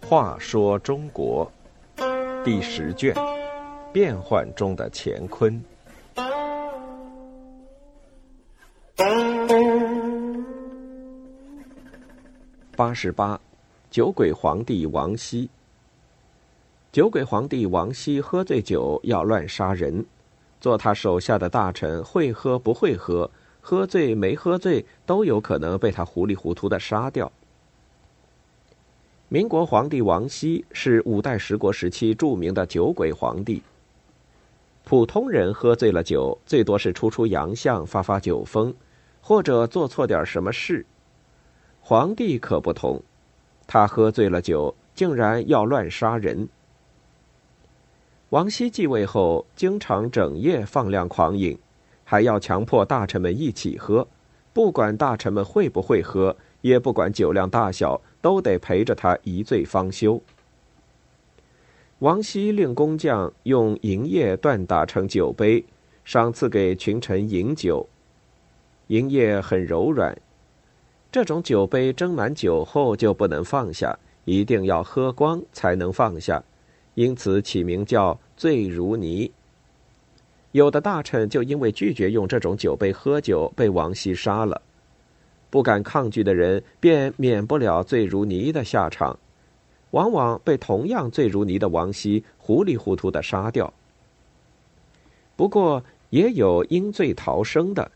话说中国第十卷：变幻中的乾坤。八十八，酒鬼皇帝王熙。酒鬼皇帝王熙喝醉酒要乱杀人，做他手下的大臣会喝不会喝，喝醉没喝醉都有可能被他糊里糊涂的杀掉。民国皇帝王熙是五代十国时期著名的酒鬼皇帝。普通人喝醉了酒，最多是出出洋相、发发酒疯，或者做错点什么事。皇帝可不同，他喝醉了酒，竟然要乱杀人。王熙继位后，经常整夜放量狂饮，还要强迫大臣们一起喝，不管大臣们会不会喝，也不管酒量大小。都得陪着他一醉方休。王熙令工匠用银叶锻打成酒杯，赏赐给群臣饮酒。银叶很柔软，这种酒杯斟满酒后就不能放下，一定要喝光才能放下，因此起名叫“醉如泥”。有的大臣就因为拒绝用这种酒杯喝酒，被王熙杀了。不敢抗拒的人，便免不了醉如泥的下场，往往被同样醉如泥的王熙糊里糊涂的杀掉。不过，也有因醉逃生的。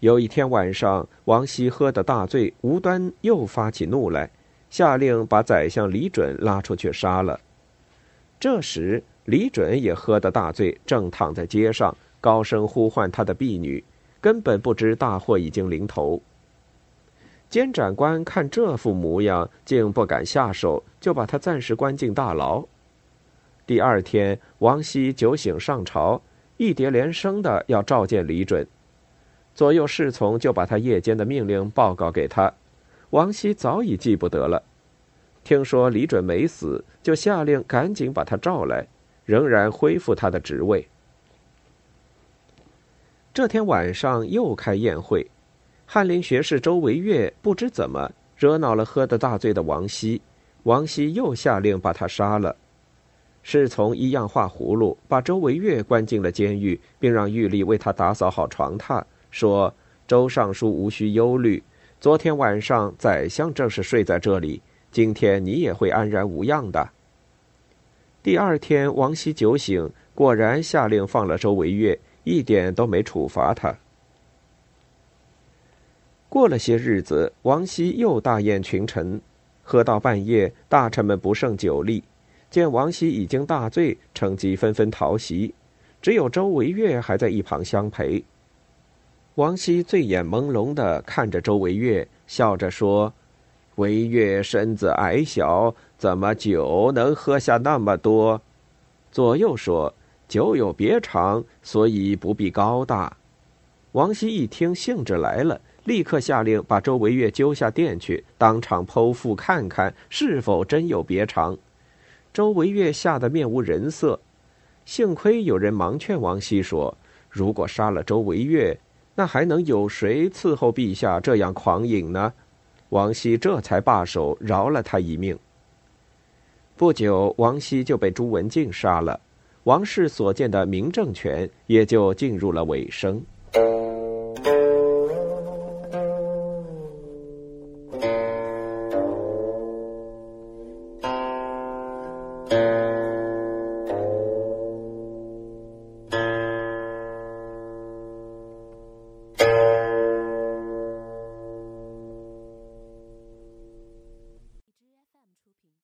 有一天晚上，王熙喝得大醉，无端又发起怒来，下令把宰相李准拉出去杀了。这时，李准也喝得大醉，正躺在街上，高声呼唤他的婢女，根本不知大祸已经临头。监斩官看这副模样，竟不敢下手，就把他暂时关进大牢。第二天，王熙酒醒上朝，一叠连声的要召见李准。左右侍从就把他夜间的命令报告给他，王熙早已记不得了。听说李准没死，就下令赶紧把他召来，仍然恢复他的职位。这天晚上又开宴会。翰林学士周维岳不知怎么惹恼了喝得大醉的王熙，王熙又下令把他杀了。侍从一样画葫芦，把周维岳关进了监狱，并让狱吏为他打扫好床榻，说：“周尚书无需忧虑，昨天晚上宰相正是睡在这里，今天你也会安然无恙的。”第二天，王熙酒醒，果然下令放了周维岳，一点都没处罚他。过了些日子，王熙又大宴群臣，喝到半夜，大臣们不胜酒力，见王熙已经大醉，乘机纷纷逃席，只有周维岳还在一旁相陪。王熙醉眼朦胧的看着周维岳，笑着说：“韦月身子矮小，怎么酒能喝下那么多？”左右说：“酒有别长，所以不必高大。”王熙一听，兴致来了。立刻下令把周维月揪下殿去，当场剖腹看看是否真有别长。周维月吓得面无人色，幸亏有人忙劝王熙说：“如果杀了周维月，那还能有谁伺候陛下这样狂饮呢？”王熙这才罢手饶了他一命。不久王熙就被朱文静杀了王氏所建的明政权也就进入了尾声。